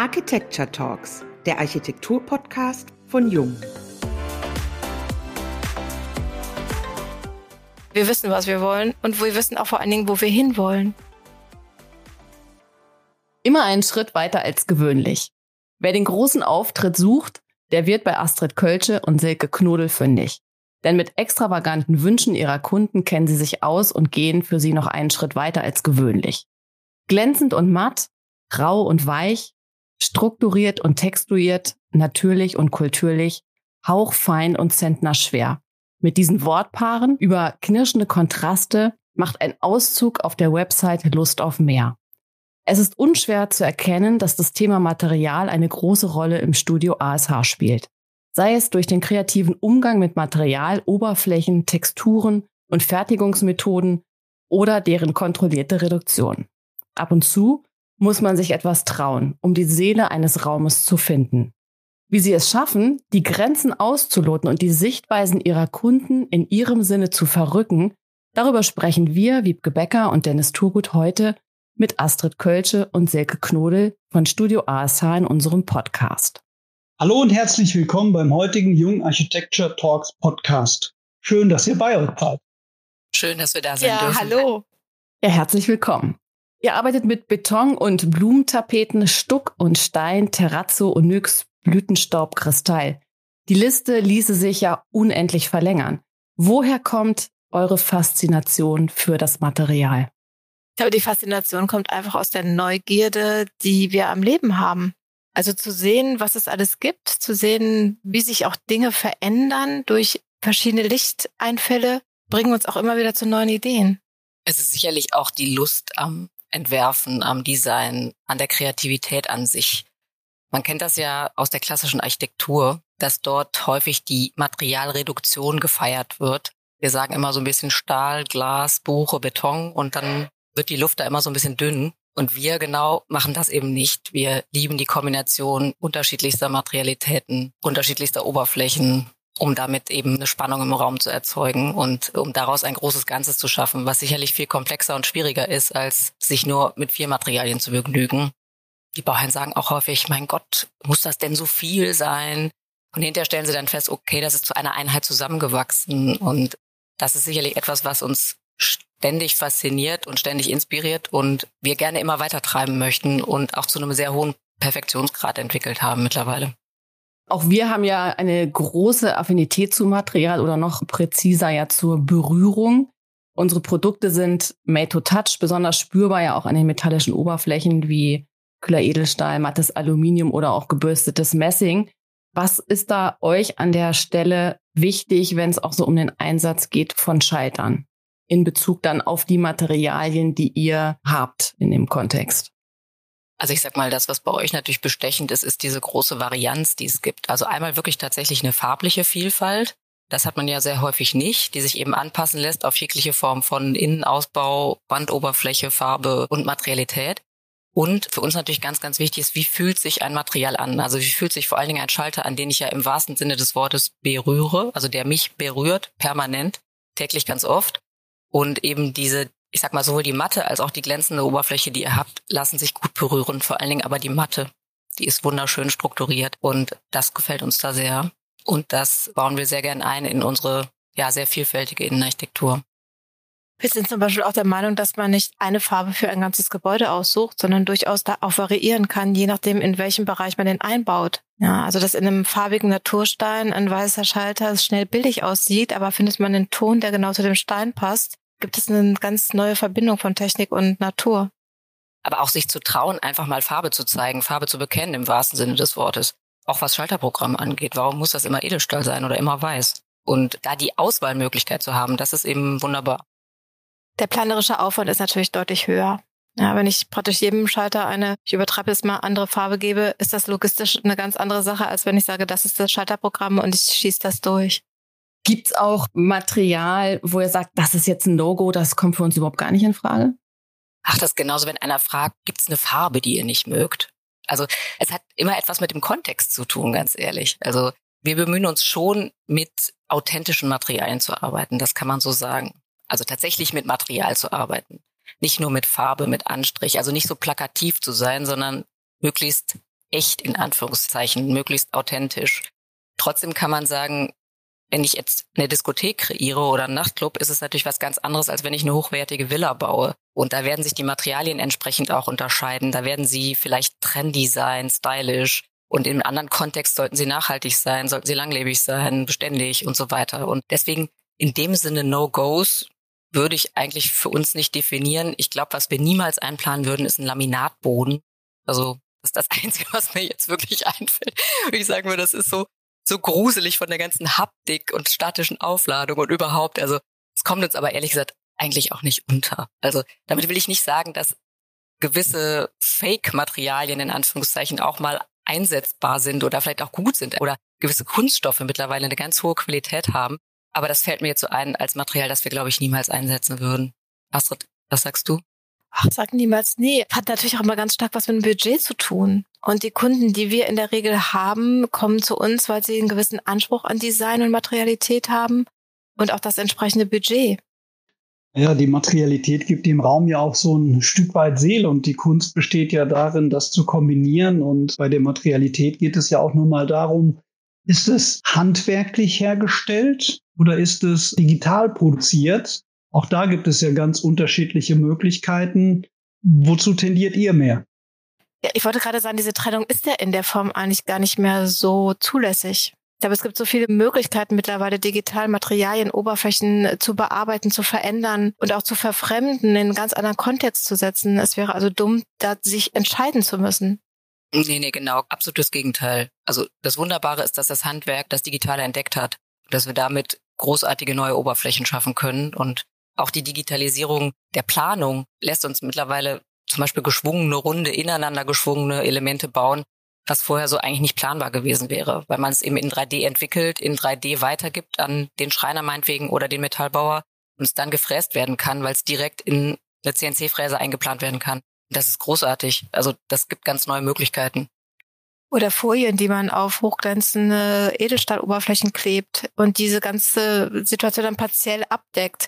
Architecture Talks, der Architektur-Podcast von Jung. Wir wissen, was wir wollen und wir wissen auch vor allen Dingen, wo wir hinwollen. Immer einen Schritt weiter als gewöhnlich. Wer den großen Auftritt sucht, der wird bei Astrid Kölsche und Silke Knodel fündig. Denn mit extravaganten Wünschen ihrer Kunden kennen sie sich aus und gehen für sie noch einen Schritt weiter als gewöhnlich. Glänzend und matt, rau und weich, strukturiert und textuiert, natürlich und kulturlich, hauchfein und zentnerschwer. Mit diesen Wortpaaren über knirschende Kontraste macht ein Auszug auf der Website Lust auf mehr. Es ist unschwer zu erkennen, dass das Thema Material eine große Rolle im Studio ASH spielt. Sei es durch den kreativen Umgang mit Material, Oberflächen, Texturen und Fertigungsmethoden oder deren kontrollierte Reduktion. Ab und zu muss man sich etwas trauen, um die Seele eines Raumes zu finden. Wie sie es schaffen, die Grenzen auszuloten und die Sichtweisen ihrer Kunden in ihrem Sinne zu verrücken, darüber sprechen wir, Wiebke Becker und Dennis Turgut heute mit Astrid Kölsche und Silke Knodel von Studio ASH in unserem Podcast. Hallo und herzlich willkommen beim heutigen Jung Architecture Talks Podcast. Schön, dass ihr bei uns seid. Schön, dass wir da sind. Ja, dürfen. hallo. Ja, herzlich willkommen. Ihr arbeitet mit Beton und Blumentapeten, Stuck und Stein, Terrazzo, Onyx, Blütenstaub, Kristall. Die Liste ließe sich ja unendlich verlängern. Woher kommt eure Faszination für das Material? Ich glaube, die Faszination kommt einfach aus der Neugierde, die wir am Leben haben. Also zu sehen, was es alles gibt, zu sehen, wie sich auch Dinge verändern durch verschiedene Lichteinfälle, bringen uns auch immer wieder zu neuen Ideen. Es ist sicherlich auch die Lust am Entwerfen, am Design, an der Kreativität an sich. Man kennt das ja aus der klassischen Architektur, dass dort häufig die Materialreduktion gefeiert wird. Wir sagen immer so ein bisschen Stahl, Glas, Buche, Beton und dann wird die Luft da immer so ein bisschen dünn. Und wir genau machen das eben nicht. Wir lieben die Kombination unterschiedlichster Materialitäten, unterschiedlichster Oberflächen, um damit eben eine Spannung im Raum zu erzeugen und um daraus ein großes Ganzes zu schaffen, was sicherlich viel komplexer und schwieriger ist, als sich nur mit vier Materialien zu begnügen. Die Bauherren sagen auch häufig, mein Gott, muss das denn so viel sein? Und hinterher stellen sie dann fest, okay, das ist zu einer Einheit zusammengewachsen. Und das ist sicherlich etwas, was uns ständig fasziniert und ständig inspiriert und wir gerne immer weiter treiben möchten und auch zu einem sehr hohen Perfektionsgrad entwickelt haben mittlerweile. Auch wir haben ja eine große Affinität zu Material oder noch präziser ja zur Berührung. Unsere Produkte sind made to touch, besonders spürbar ja auch an den metallischen Oberflächen wie kühler Edelstahl, mattes Aluminium oder auch gebürstetes Messing. Was ist da euch an der Stelle wichtig, wenn es auch so um den Einsatz geht von Schaltern? In Bezug dann auf die Materialien, die ihr habt in dem Kontext. Also ich sag mal, das, was bei euch natürlich bestechend ist, ist diese große Varianz, die es gibt. Also einmal wirklich tatsächlich eine farbliche Vielfalt. Das hat man ja sehr häufig nicht, die sich eben anpassen lässt auf jegliche Form von Innenausbau, Wandoberfläche, Farbe und Materialität. Und für uns natürlich ganz, ganz wichtig ist, wie fühlt sich ein Material an? Also wie fühlt sich vor allen Dingen ein Schalter an, den ich ja im wahrsten Sinne des Wortes berühre, also der mich berührt, permanent, täglich ganz oft. Und eben diese ich sag mal, sowohl die Matte als auch die glänzende Oberfläche, die ihr habt, lassen sich gut berühren. Vor allen Dingen aber die Matte, die ist wunderschön strukturiert und das gefällt uns da sehr. Und das bauen wir sehr gern ein in unsere ja sehr vielfältige Innenarchitektur. Wir sind zum Beispiel auch der Meinung, dass man nicht eine Farbe für ein ganzes Gebäude aussucht, sondern durchaus da auch variieren kann, je nachdem, in welchem Bereich man den einbaut. Ja, also dass in einem farbigen Naturstein ein weißer Schalter schnell billig aussieht, aber findet man einen Ton, der genau zu dem Stein passt, gibt es eine ganz neue Verbindung von Technik und Natur. Aber auch sich zu trauen, einfach mal Farbe zu zeigen, Farbe zu bekennen im wahrsten Sinne des Wortes. Auch was Schalterprogramm angeht. Warum muss das immer Edelstahl sein oder immer weiß? Und da die Auswahlmöglichkeit zu haben, das ist eben wunderbar. Der planerische Aufwand ist natürlich deutlich höher. Ja, wenn ich praktisch jedem Schalter eine, ich übertreibe jetzt mal, andere Farbe gebe, ist das logistisch eine ganz andere Sache, als wenn ich sage, das ist das Schalterprogramm und ich schieße das durch. Gibt's auch Material, wo ihr sagt, das ist jetzt ein No-Go, das kommt für uns überhaupt gar nicht in Frage? Ach, das ist genauso, wenn einer fragt, gibt's eine Farbe, die ihr nicht mögt? Also es hat immer etwas mit dem Kontext zu tun, ganz ehrlich. Also wir bemühen uns schon, mit authentischen Materialien zu arbeiten, das kann man so sagen. Also tatsächlich mit Material zu arbeiten. Nicht nur mit Farbe, mit Anstrich, also nicht so plakativ zu sein, sondern möglichst echt in Anführungszeichen, möglichst authentisch. Trotzdem kann man sagen, wenn ich jetzt eine Diskothek kreiere oder einen Nachtclub, ist es natürlich was ganz anderes, als wenn ich eine hochwertige Villa baue. Und da werden sich die Materialien entsprechend auch unterscheiden. Da werden sie vielleicht trendy sein, stylisch. Und im anderen Kontext sollten sie nachhaltig sein, sollten sie langlebig sein, beständig und so weiter. Und deswegen in dem Sinne No-Gos würde ich eigentlich für uns nicht definieren. Ich glaube, was wir niemals einplanen würden, ist ein Laminatboden. Also das ist das Einzige, was mir jetzt wirklich einfällt. Ich sagen würde, das ist so so gruselig von der ganzen Haptik und statischen Aufladung und überhaupt. Also es kommt uns aber ehrlich gesagt eigentlich auch nicht unter. Also damit will ich nicht sagen, dass gewisse Fake-Materialien in Anführungszeichen auch mal einsetzbar sind oder vielleicht auch gut sind oder gewisse Kunststoffe mittlerweile eine ganz hohe Qualität haben. Aber das fällt mir jetzt so ein als Material, das wir, glaube ich, niemals einsetzen würden. Astrid, was sagst du? Ach, sag niemals nie. Hat natürlich auch immer ganz stark was mit dem Budget zu tun. Und die Kunden, die wir in der Regel haben, kommen zu uns, weil sie einen gewissen Anspruch an Design und Materialität haben und auch das entsprechende Budget. Ja, die Materialität gibt dem Raum ja auch so ein Stück weit Seele und die Kunst besteht ja darin, das zu kombinieren. Und bei der Materialität geht es ja auch nur mal darum, ist es handwerklich hergestellt oder ist es digital produziert? Auch da gibt es ja ganz unterschiedliche Möglichkeiten. Wozu tendiert ihr mehr? Ja, ich wollte gerade sagen, diese Trennung ist ja in der Form eigentlich gar nicht mehr so zulässig. Ich glaube, es gibt so viele Möglichkeiten mittlerweile, digital Materialien, Oberflächen zu bearbeiten, zu verändern und auch zu verfremden, in einen ganz anderen Kontext zu setzen. Es wäre also dumm, da sich entscheiden zu müssen. Nee, nee, genau. Absolutes Gegenteil. Also das Wunderbare ist, dass das Handwerk das Digitale entdeckt hat, dass wir damit großartige neue Oberflächen schaffen können und auch die Digitalisierung der Planung lässt uns mittlerweile zum Beispiel geschwungene, runde, ineinander geschwungene Elemente bauen, was vorher so eigentlich nicht planbar gewesen wäre, weil man es eben in 3D entwickelt, in 3D weitergibt an den Schreiner meinetwegen oder den Metallbauer und es dann gefräst werden kann, weil es direkt in eine CNC-Fräse eingeplant werden kann. Das ist großartig. Also das gibt ganz neue Möglichkeiten. Oder Folien, die man auf hochglänzende Edelstahloberflächen klebt und diese ganze Situation dann partiell abdeckt.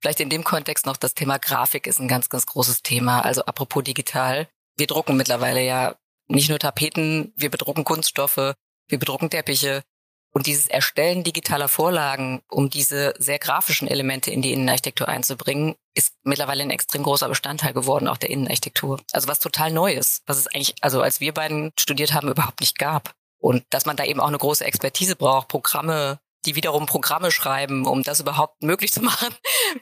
Vielleicht in dem Kontext noch das Thema Grafik ist ein ganz, ganz großes Thema. Also apropos digital. Wir drucken mittlerweile ja nicht nur Tapeten, wir bedrucken Kunststoffe, wir bedrucken Teppiche. Und dieses Erstellen digitaler Vorlagen, um diese sehr grafischen Elemente in die Innenarchitektur einzubringen, ist mittlerweile ein extrem großer Bestandteil geworden, auch der Innenarchitektur. Also was total neu ist, was es eigentlich, also als wir beiden studiert haben, überhaupt nicht gab. Und dass man da eben auch eine große Expertise braucht, Programme die wiederum Programme schreiben, um das überhaupt möglich zu machen.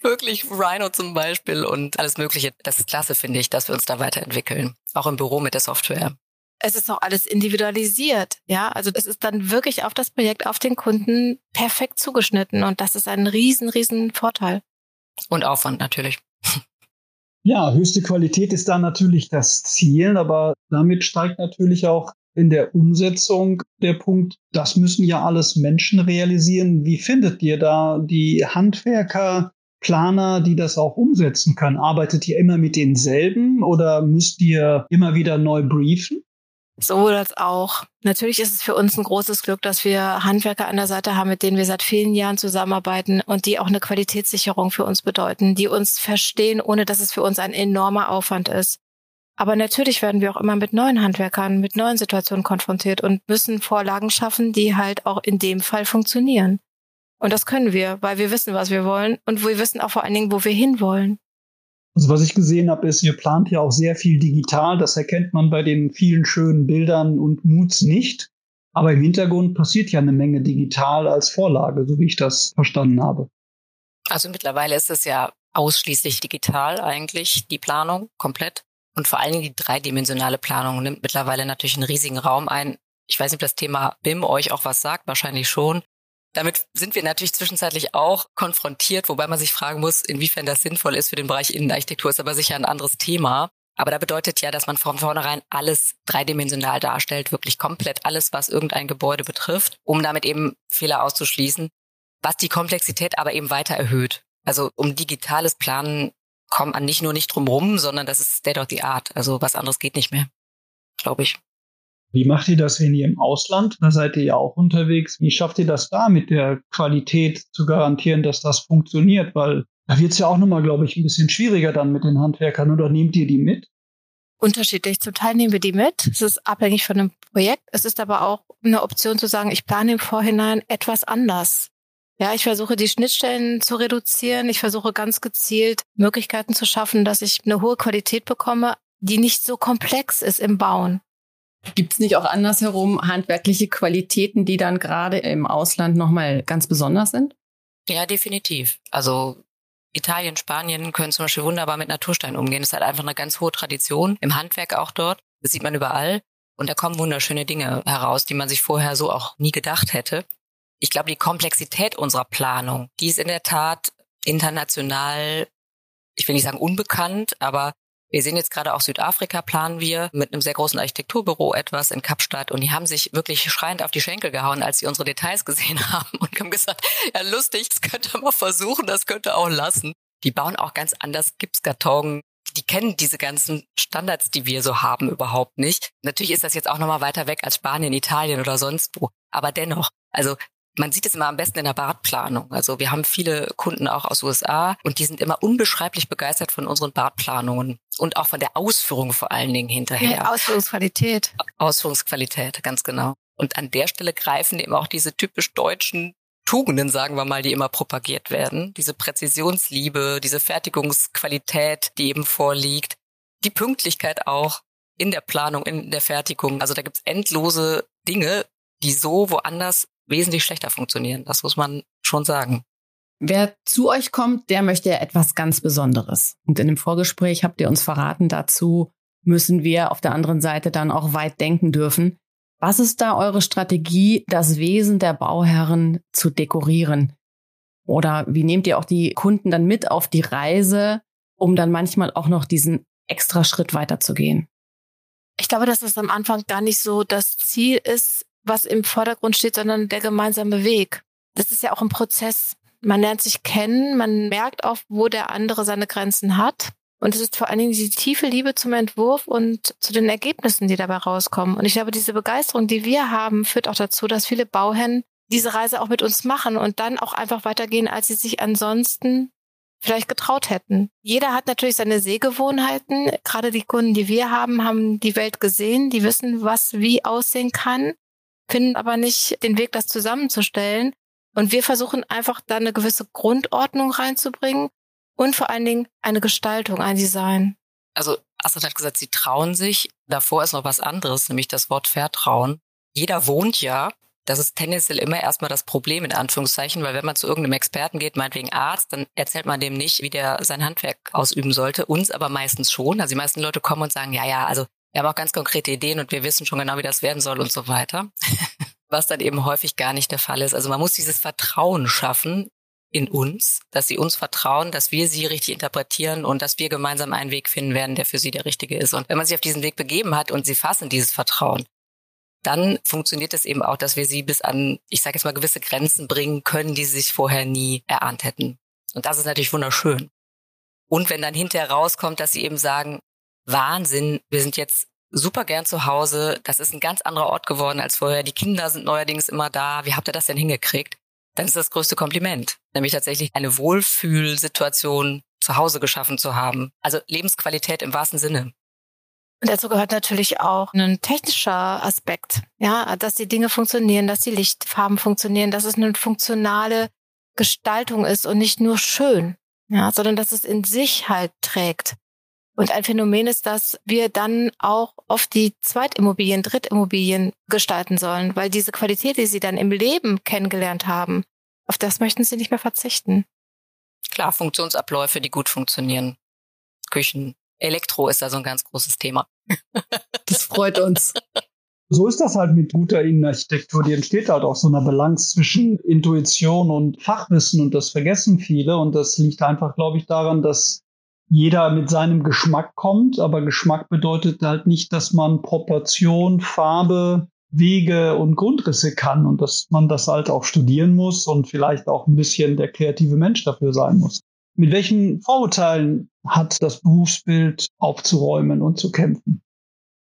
Wirklich Rhino zum Beispiel und alles Mögliche. Das ist klasse, finde ich, dass wir uns da weiterentwickeln. Auch im Büro mit der Software. Es ist auch alles individualisiert, ja. Also es ist dann wirklich auf das Projekt, auf den Kunden perfekt zugeschnitten und das ist ein riesen, riesen Vorteil. Und Aufwand natürlich. Ja, höchste Qualität ist da natürlich das Ziel, aber damit steigt natürlich auch in der Umsetzung der Punkt, das müssen ja alles Menschen realisieren. Wie findet ihr da die Handwerker, Planer, die das auch umsetzen können? Arbeitet ihr immer mit denselben oder müsst ihr immer wieder neu briefen? So das auch. Natürlich ist es für uns ein großes Glück, dass wir Handwerker an der Seite haben, mit denen wir seit vielen Jahren zusammenarbeiten und die auch eine Qualitätssicherung für uns bedeuten, die uns verstehen, ohne dass es für uns ein enormer Aufwand ist. Aber natürlich werden wir auch immer mit neuen Handwerkern, mit neuen Situationen konfrontiert und müssen Vorlagen schaffen, die halt auch in dem Fall funktionieren. Und das können wir, weil wir wissen, was wir wollen und wir wissen auch vor allen Dingen, wo wir hinwollen. Also was ich gesehen habe, ist, ihr plant ja auch sehr viel digital. Das erkennt man bei den vielen schönen Bildern und Moods nicht. Aber im Hintergrund passiert ja eine Menge digital als Vorlage, so wie ich das verstanden habe. Also mittlerweile ist es ja ausschließlich digital eigentlich, die Planung komplett. Und vor allen Dingen die dreidimensionale Planung nimmt mittlerweile natürlich einen riesigen Raum ein. Ich weiß nicht, ob das Thema BIM euch auch was sagt, wahrscheinlich schon. Damit sind wir natürlich zwischenzeitlich auch konfrontiert, wobei man sich fragen muss, inwiefern das sinnvoll ist für den Bereich Innenarchitektur, ist aber sicher ein anderes Thema. Aber da bedeutet ja, dass man von vornherein alles dreidimensional darstellt, wirklich komplett alles, was irgendein Gebäude betrifft, um damit eben Fehler auszuschließen, was die Komplexität aber eben weiter erhöht. Also um digitales Planen kommt man nicht nur nicht drum rum, sondern das ist state of the art. Also was anderes geht nicht mehr, glaube ich. Wie macht ihr das, wenn ihr im Ausland, da seid ihr ja auch unterwegs, wie schafft ihr das da mit der Qualität zu garantieren, dass das funktioniert? Weil da wird es ja auch nochmal, glaube ich, ein bisschen schwieriger dann mit den Handwerkern oder nehmt ihr die mit? unterschiedlich. Zum Teil nehmen wir die mit. Es ist abhängig von dem Projekt. Es ist aber auch eine Option zu sagen, ich plane im Vorhinein etwas anders. Ja, ich versuche die Schnittstellen zu reduzieren. Ich versuche ganz gezielt Möglichkeiten zu schaffen, dass ich eine hohe Qualität bekomme, die nicht so komplex ist im Bauen. Gibt es nicht auch andersherum handwerkliche Qualitäten, die dann gerade im Ausland nochmal ganz besonders sind? Ja, definitiv. Also Italien, Spanien können zum Beispiel wunderbar mit Naturstein umgehen. Das ist halt einfach eine ganz hohe Tradition im Handwerk auch dort. Das sieht man überall. Und da kommen wunderschöne Dinge heraus, die man sich vorher so auch nie gedacht hätte. Ich glaube, die Komplexität unserer Planung, die ist in der Tat international, ich will nicht sagen unbekannt, aber wir sehen jetzt gerade auch Südafrika planen wir mit einem sehr großen Architekturbüro etwas in Kapstadt und die haben sich wirklich schreiend auf die Schenkel gehauen, als sie unsere Details gesehen haben und haben gesagt, ja lustig, das könnte man versuchen, das könnte auch lassen. Die bauen auch ganz anders Gipskarton. Die kennen diese ganzen Standards, die wir so haben, überhaupt nicht. Natürlich ist das jetzt auch nochmal weiter weg als Spanien, Italien oder sonst wo. Aber dennoch, also man sieht es immer am besten in der Badplanung. Also wir haben viele Kunden auch aus USA und die sind immer unbeschreiblich begeistert von unseren Badplanungen und auch von der Ausführung vor allen Dingen hinterher. Ja, Ausführungsqualität. Ausführungsqualität, ganz genau. Und an der Stelle greifen eben auch diese typisch deutschen Tugenden, sagen wir mal, die immer propagiert werden. Diese Präzisionsliebe, diese Fertigungsqualität, die eben vorliegt. Die Pünktlichkeit auch in der Planung, in der Fertigung. Also da gibt's endlose Dinge, die so woanders wesentlich schlechter funktionieren. Das muss man schon sagen. Wer zu euch kommt, der möchte ja etwas ganz Besonderes. Und in dem Vorgespräch habt ihr uns verraten, dazu müssen wir auf der anderen Seite dann auch weit denken dürfen. Was ist da eure Strategie, das Wesen der Bauherren zu dekorieren? Oder wie nehmt ihr auch die Kunden dann mit auf die Reise, um dann manchmal auch noch diesen extra Schritt weiterzugehen? Ich glaube, dass es am Anfang gar nicht so das Ziel ist, was im Vordergrund steht, sondern der gemeinsame Weg. Das ist ja auch ein Prozess. Man lernt sich kennen, man merkt auch, wo der andere seine Grenzen hat. Und es ist vor allen Dingen die tiefe Liebe zum Entwurf und zu den Ergebnissen, die dabei rauskommen. Und ich glaube, diese Begeisterung, die wir haben, führt auch dazu, dass viele Bauherren diese Reise auch mit uns machen und dann auch einfach weitergehen, als sie sich ansonsten vielleicht getraut hätten. Jeder hat natürlich seine Sehgewohnheiten. Gerade die Kunden, die wir haben, haben die Welt gesehen, die wissen, was wie aussehen kann finden aber nicht den Weg, das zusammenzustellen. Und wir versuchen einfach da eine gewisse Grundordnung reinzubringen und vor allen Dingen eine Gestaltung, ein Design. Also Astrid hat gesagt, sie trauen sich. Davor ist noch was anderes, nämlich das Wort Vertrauen. Jeder wohnt ja. Das ist tendenziell immer erstmal das Problem in Anführungszeichen, weil wenn man zu irgendeinem Experten geht, meinetwegen Arzt, dann erzählt man dem nicht, wie der sein Handwerk ausüben sollte. Uns aber meistens schon. Also die meisten Leute kommen und sagen, ja, ja, also wir haben auch ganz konkrete Ideen und wir wissen schon genau, wie das werden soll und so weiter. Was dann eben häufig gar nicht der Fall ist. Also man muss dieses Vertrauen schaffen in uns, dass sie uns vertrauen, dass wir sie richtig interpretieren und dass wir gemeinsam einen Weg finden werden, der für sie der richtige ist. Und wenn man sich auf diesen Weg begeben hat und sie fassen dieses Vertrauen, dann funktioniert es eben auch, dass wir sie bis an, ich sage jetzt mal, gewisse Grenzen bringen können, die sie sich vorher nie erahnt hätten. Und das ist natürlich wunderschön. Und wenn dann hinterher rauskommt, dass sie eben sagen, Wahnsinn, wir sind jetzt super gern zu Hause, das ist ein ganz anderer Ort geworden als vorher, die Kinder sind neuerdings immer da, wie habt ihr das denn hingekriegt? Dann ist das größte Kompliment, nämlich tatsächlich eine Wohlfühlsituation zu Hause geschaffen zu haben. Also Lebensqualität im wahrsten Sinne. Und dazu gehört natürlich auch ein technischer Aspekt, ja, dass die Dinge funktionieren, dass die Lichtfarben funktionieren, dass es eine funktionale Gestaltung ist und nicht nur schön, ja, sondern dass es in sich halt trägt. Und ein Phänomen ist, dass wir dann auch oft die Zweitimmobilien, Drittimmobilien gestalten sollen, weil diese Qualität, die sie dann im Leben kennengelernt haben, auf das möchten sie nicht mehr verzichten. Klar, Funktionsabläufe, die gut funktionieren. Küchen, Elektro ist da so ein ganz großes Thema. Das freut uns. So ist das halt mit guter Innenarchitektur. Die entsteht halt auch so eine Balance zwischen Intuition und Fachwissen und das vergessen viele. Und das liegt einfach, glaube ich, daran, dass jeder mit seinem Geschmack kommt, aber Geschmack bedeutet halt nicht, dass man Proportion, Farbe, Wege und Grundrisse kann und dass man das halt auch studieren muss und vielleicht auch ein bisschen der kreative Mensch dafür sein muss. Mit welchen Vorurteilen hat das Berufsbild aufzuräumen und zu kämpfen?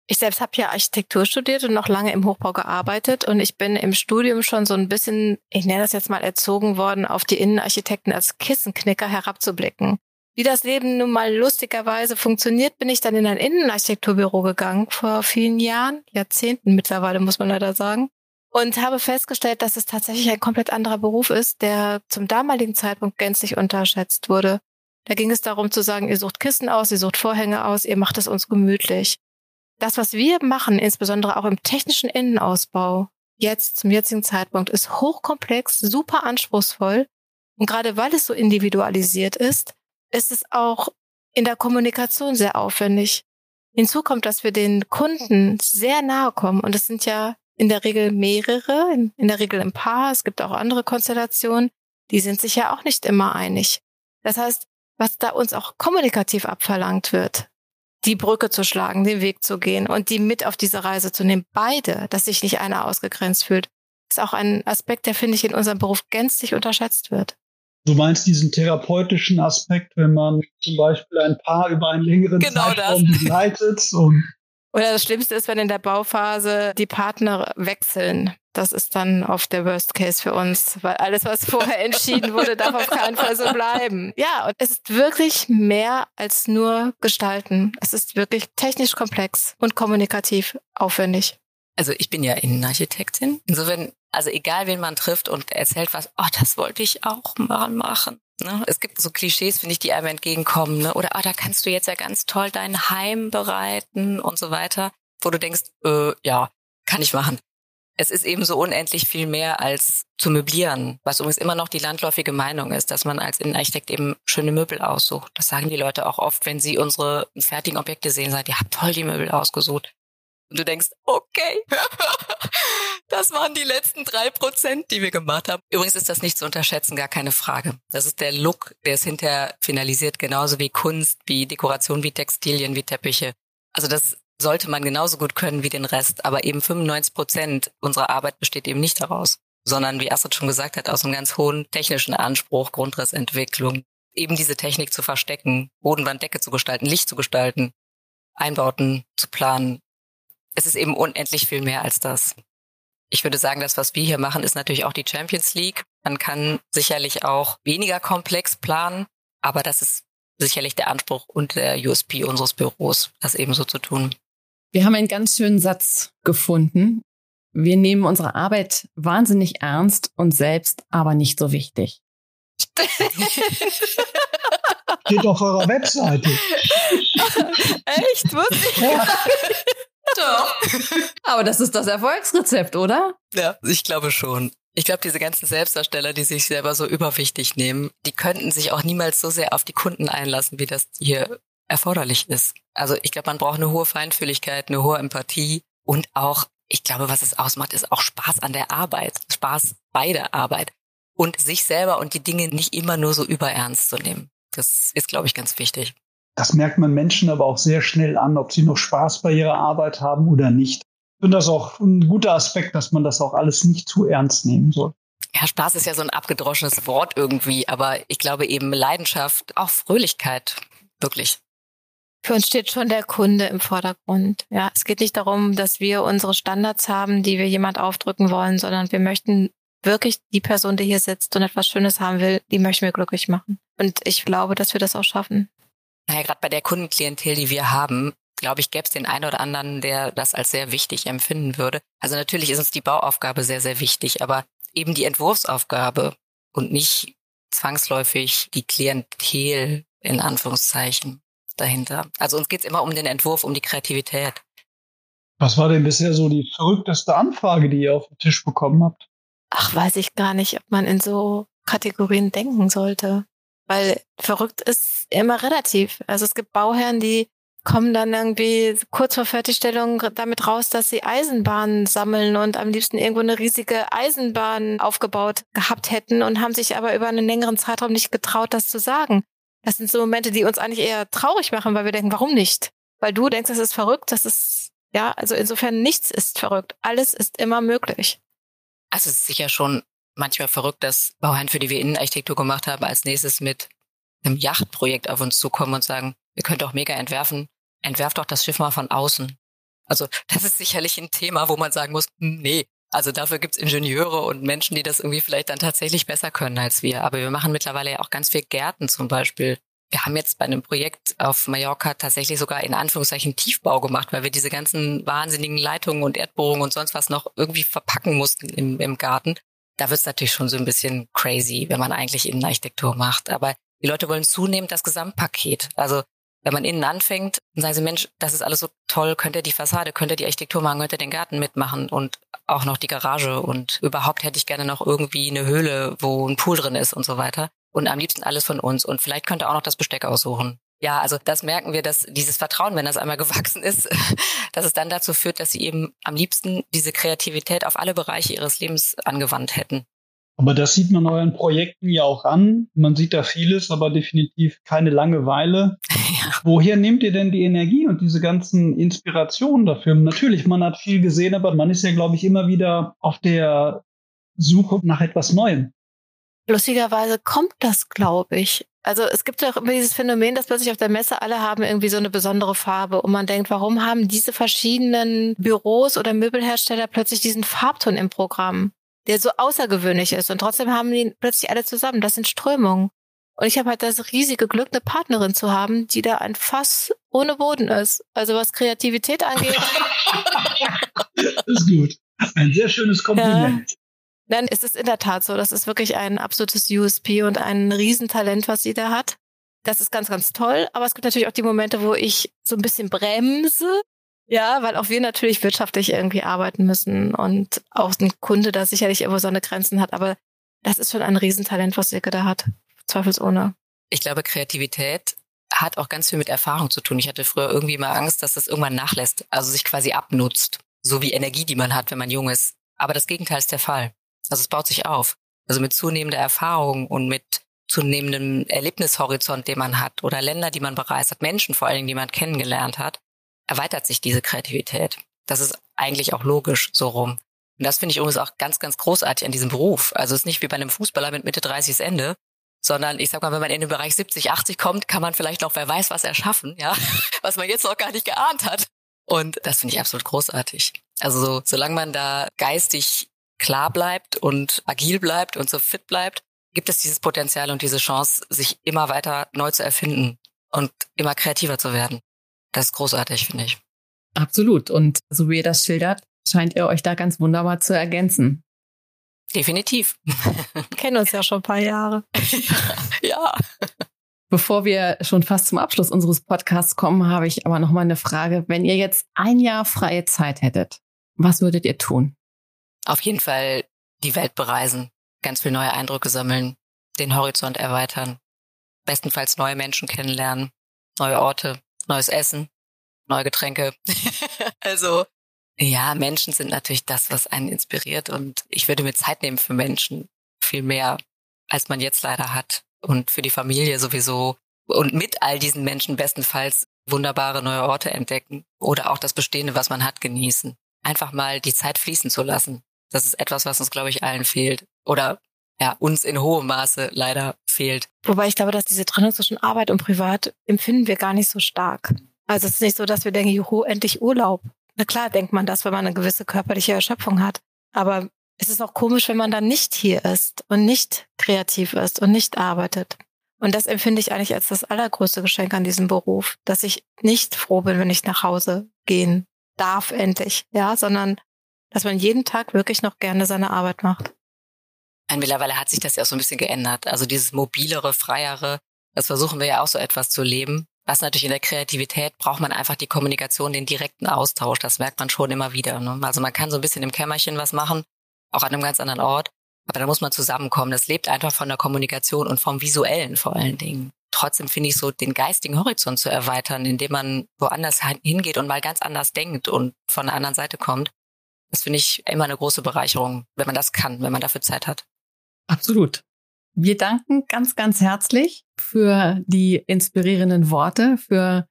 Ich selbst habe ja Architektur studiert und noch lange im Hochbau gearbeitet und ich bin im Studium schon so ein bisschen, ich nenne das jetzt mal erzogen worden, auf die Innenarchitekten als Kissenknicker herabzublicken. Wie das Leben nun mal lustigerweise funktioniert, bin ich dann in ein Innenarchitekturbüro gegangen vor vielen Jahren, Jahrzehnten mittlerweile, muss man leider sagen. Und habe festgestellt, dass es tatsächlich ein komplett anderer Beruf ist, der zum damaligen Zeitpunkt gänzlich unterschätzt wurde. Da ging es darum zu sagen, ihr sucht Kissen aus, ihr sucht Vorhänge aus, ihr macht es uns gemütlich. Das, was wir machen, insbesondere auch im technischen Innenausbau, jetzt zum jetzigen Zeitpunkt, ist hochkomplex, super anspruchsvoll. Und gerade weil es so individualisiert ist, ist es auch in der Kommunikation sehr aufwendig. Hinzu kommt, dass wir den Kunden sehr nahe kommen. Und es sind ja in der Regel mehrere, in der Regel ein Paar. Es gibt auch andere Konstellationen. Die sind sich ja auch nicht immer einig. Das heißt, was da uns auch kommunikativ abverlangt wird, die Brücke zu schlagen, den Weg zu gehen und die mit auf diese Reise zu nehmen, beide, dass sich nicht einer ausgegrenzt fühlt, ist auch ein Aspekt, der, finde ich, in unserem Beruf gänzlich unterschätzt wird. Du meinst diesen therapeutischen Aspekt, wenn man zum Beispiel ein Paar über einen längeren genau Zeitraum das. begleitet und oder das Schlimmste ist, wenn in der Bauphase die Partner wechseln. Das ist dann oft der Worst Case für uns, weil alles, was vorher entschieden wurde, darf auf keinen Fall so bleiben. Ja, und es ist wirklich mehr als nur gestalten. Es ist wirklich technisch komplex und kommunikativ aufwendig. Also ich bin ja Innenarchitektin. Insofern, also egal wen man trifft und erzählt was, oh, das wollte ich auch mal machen. Ne? Es gibt so Klischees, finde ich, die einem entgegenkommen. Ne? Oder, ah, da kannst du jetzt ja ganz toll dein Heim bereiten und so weiter. Wo du denkst, äh, ja, kann ich machen. Es ist eben so unendlich viel mehr als zu möblieren, was übrigens immer noch die landläufige Meinung ist, dass man als Innenarchitekt eben schöne Möbel aussucht. Das sagen die Leute auch oft, wenn sie unsere fertigen Objekte sehen, sagen, ihr habt toll die Möbel ausgesucht. Und du denkst, okay, das waren die letzten drei Prozent, die wir gemacht haben. Übrigens ist das nicht zu unterschätzen, gar keine Frage. Das ist der Look, der ist hinterher finalisiert, genauso wie Kunst, wie Dekoration, wie Textilien, wie Teppiche. Also das sollte man genauso gut können wie den Rest. Aber eben 95 Prozent unserer Arbeit besteht eben nicht daraus, sondern wie Astrid schon gesagt hat, aus einem ganz hohen technischen Anspruch, Grundrissentwicklung, eben diese Technik zu verstecken, Bodenwanddecke zu gestalten, Licht zu gestalten, Einbauten zu planen, es ist eben unendlich viel mehr als das. Ich würde sagen, das, was wir hier machen, ist natürlich auch die Champions League. Man kann sicherlich auch weniger komplex planen, aber das ist sicherlich der Anspruch und der USP unseres Büros, das eben so zu tun. Wir haben einen ganz schönen Satz gefunden. Wir nehmen unsere Arbeit wahnsinnig ernst und selbst aber nicht so wichtig. Steht auf eurer Webseite. Echt? Wirklich? Ja. Doch. Aber das ist das Erfolgsrezept, oder? Ja, ich glaube schon. Ich glaube, diese ganzen Selbstdarsteller, die sich selber so überwichtig nehmen, die könnten sich auch niemals so sehr auf die Kunden einlassen, wie das hier erforderlich ist. Also ich glaube, man braucht eine hohe Feinfühligkeit, eine hohe Empathie und auch, ich glaube, was es ausmacht, ist auch Spaß an der Arbeit, Spaß bei der Arbeit und sich selber und die Dinge nicht immer nur so überernst zu nehmen. Das ist, glaube ich, ganz wichtig. Das merkt man Menschen aber auch sehr schnell an, ob sie noch Spaß bei ihrer Arbeit haben oder nicht. Ich finde das auch ein guter Aspekt, dass man das auch alles nicht zu ernst nehmen soll. Ja, Spaß ist ja so ein abgedroschenes Wort irgendwie, aber ich glaube eben Leidenschaft, auch Fröhlichkeit, wirklich. Für uns steht schon der Kunde im Vordergrund. Ja, es geht nicht darum, dass wir unsere Standards haben, die wir jemand aufdrücken wollen, sondern wir möchten wirklich die Person, die hier sitzt und etwas Schönes haben will, die möchten wir glücklich machen. Und ich glaube, dass wir das auch schaffen. Naja, gerade bei der Kundenklientel, die wir haben, glaube ich, gäbe es den einen oder anderen, der das als sehr wichtig empfinden würde. Also natürlich ist uns die Bauaufgabe sehr, sehr wichtig, aber eben die Entwurfsaufgabe und nicht zwangsläufig die Klientel in Anführungszeichen dahinter. Also uns geht's immer um den Entwurf, um die Kreativität. Was war denn bisher so die verrückteste Anfrage, die ihr auf den Tisch bekommen habt? Ach, weiß ich gar nicht, ob man in so Kategorien denken sollte. Weil verrückt ist immer relativ. Also es gibt Bauherren, die kommen dann irgendwie kurz vor Fertigstellung damit raus, dass sie Eisenbahnen sammeln und am liebsten irgendwo eine riesige Eisenbahn aufgebaut gehabt hätten und haben sich aber über einen längeren Zeitraum nicht getraut, das zu sagen. Das sind so Momente, die uns eigentlich eher traurig machen, weil wir denken, warum nicht? Weil du denkst, das ist verrückt, das ist, ja, also insofern nichts ist verrückt. Alles ist immer möglich. Also es ist sicher schon manchmal verrückt, dass Bauherren, für die wir Innenarchitektur gemacht haben, als nächstes mit einem Yachtprojekt auf uns zukommen und sagen, ihr könnt auch mega entwerfen, entwerft doch das Schiff mal von außen. Also das ist sicherlich ein Thema, wo man sagen muss, hm, nee, also dafür gibt's Ingenieure und Menschen, die das irgendwie vielleicht dann tatsächlich besser können als wir. Aber wir machen mittlerweile ja auch ganz viel Gärten zum Beispiel Wir haben jetzt bei einem Projekt auf Mallorca tatsächlich sogar in Anführungszeichen Tiefbau gemacht, weil wir diese ganzen wahnsinnigen Leitungen und Erdbohrungen und sonst was noch irgendwie verpacken mussten im, im Garten. Da wird es natürlich schon so ein bisschen crazy, wenn man eigentlich Innenarchitektur macht. Aber die Leute wollen zunehmend das Gesamtpaket. Also wenn man innen anfängt, dann sagen sie, Mensch, das ist alles so toll, könnt ihr die Fassade, könnt ihr die Architektur machen, könnt ihr den Garten mitmachen und auch noch die Garage und überhaupt hätte ich gerne noch irgendwie eine Höhle, wo ein Pool drin ist und so weiter. Und am liebsten alles von uns. Und vielleicht könnt ihr auch noch das Besteck aussuchen. Ja, also das merken wir, dass dieses Vertrauen, wenn das einmal gewachsen ist, dass es dann dazu führt, dass sie eben am liebsten diese Kreativität auf alle Bereiche ihres Lebens angewandt hätten. Aber das sieht man euren Projekten ja auch an. Man sieht da vieles, aber definitiv keine Langeweile. Ja. Woher nehmt ihr denn die Energie und diese ganzen Inspirationen dafür? Natürlich, man hat viel gesehen, aber man ist ja, glaube ich, immer wieder auf der Suche nach etwas Neuem. Lustigerweise kommt das, glaube ich. Also es gibt ja auch immer dieses Phänomen, dass plötzlich auf der Messe alle haben irgendwie so eine besondere Farbe und man denkt, warum haben diese verschiedenen Büros oder Möbelhersteller plötzlich diesen Farbton im Programm? der so außergewöhnlich ist. Und trotzdem haben die plötzlich alle zusammen. Das sind Strömungen. Und ich habe halt das riesige Glück, eine Partnerin zu haben, die da ein Fass ohne Boden ist. Also was Kreativität angeht. das ist gut. Ein sehr schönes Kompliment. Ja. Nein, es ist in der Tat so. Das ist wirklich ein absolutes USP und ein Riesentalent, was sie da hat. Das ist ganz, ganz toll. Aber es gibt natürlich auch die Momente, wo ich so ein bisschen bremse ja, weil auch wir natürlich wirtschaftlich irgendwie arbeiten müssen und auch ein Kunde da sicherlich irgendwo seine Grenzen hat. Aber das ist schon ein Riesentalent, was Silke da hat. Zweifelsohne. Ich glaube, Kreativität hat auch ganz viel mit Erfahrung zu tun. Ich hatte früher irgendwie mal Angst, dass das irgendwann nachlässt, also sich quasi abnutzt. So wie Energie, die man hat, wenn man jung ist. Aber das Gegenteil ist der Fall. Also es baut sich auf. Also mit zunehmender Erfahrung und mit zunehmendem Erlebnishorizont, den man hat oder Länder, die man bereist hat, Menschen vor allen Dingen, die man kennengelernt hat, erweitert sich diese Kreativität. Das ist eigentlich auch logisch so rum. Und das finde ich übrigens auch ganz, ganz großartig an diesem Beruf. Also es ist nicht wie bei einem Fußballer mit Mitte 30 Ende, sondern ich sag mal, wenn man in den Bereich 70, 80 kommt, kann man vielleicht noch, wer weiß, was erschaffen, ja, was man jetzt noch gar nicht geahnt hat. Und das finde ich absolut großartig. Also so, solange man da geistig klar bleibt und agil bleibt und so fit bleibt, gibt es dieses Potenzial und diese Chance, sich immer weiter neu zu erfinden und immer kreativer zu werden. Das ist großartig, finde ich. Absolut. Und so wie ihr das schildert, scheint ihr euch da ganz wunderbar zu ergänzen. Definitiv. Kennen uns ja schon ein paar Jahre. ja. Bevor wir schon fast zum Abschluss unseres Podcasts kommen, habe ich aber noch mal eine Frage. Wenn ihr jetzt ein Jahr freie Zeit hättet, was würdet ihr tun? Auf jeden Fall die Welt bereisen, ganz viele neue Eindrücke sammeln, den Horizont erweitern, bestenfalls neue Menschen kennenlernen, neue Orte, neues Essen, neue Getränke. also ja, Menschen sind natürlich das, was einen inspiriert und ich würde mir Zeit nehmen für Menschen viel mehr, als man jetzt leider hat und für die Familie sowieso und mit all diesen Menschen bestenfalls wunderbare neue Orte entdecken oder auch das Bestehende, was man hat, genießen. Einfach mal die Zeit fließen zu lassen. Das ist etwas, was uns, glaube ich, allen fehlt. Oder ja, uns in hohem Maße leider fehlt. Wobei ich glaube, dass diese Trennung zwischen Arbeit und Privat empfinden wir gar nicht so stark. Also es ist nicht so, dass wir denken, juhu, endlich Urlaub. Na klar denkt man das, wenn man eine gewisse körperliche Erschöpfung hat. Aber es ist auch komisch, wenn man dann nicht hier ist und nicht kreativ ist und nicht arbeitet. Und das empfinde ich eigentlich als das allergrößte Geschenk an diesem Beruf, dass ich nicht froh bin, wenn ich nach Hause gehen darf endlich, ja, sondern dass man jeden Tag wirklich noch gerne seine Arbeit macht. Und mittlerweile hat sich das ja auch so ein bisschen geändert. Also dieses mobilere, freiere, das versuchen wir ja auch so etwas zu leben. Was natürlich in der Kreativität braucht man einfach die Kommunikation, den direkten Austausch. Das merkt man schon immer wieder. Ne? Also man kann so ein bisschen im Kämmerchen was machen, auch an einem ganz anderen Ort. Aber da muss man zusammenkommen. Das lebt einfach von der Kommunikation und vom Visuellen vor allen Dingen. Trotzdem finde ich so, den geistigen Horizont zu erweitern, indem man woanders hingeht und mal ganz anders denkt und von der anderen Seite kommt. Das finde ich immer eine große Bereicherung, wenn man das kann, wenn man dafür Zeit hat. Absolut. Wir danken ganz, ganz herzlich für die inspirierenden Worte, für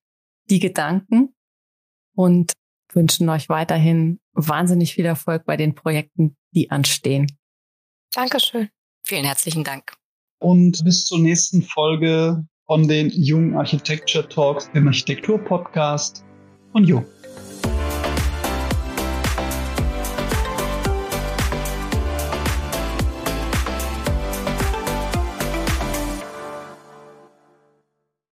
die Gedanken und wünschen euch weiterhin wahnsinnig viel Erfolg bei den Projekten, die anstehen. Dankeschön. Vielen herzlichen Dank. Und bis zur nächsten Folge von den Jung Architecture Talks, dem Architektur-Podcast von Jung.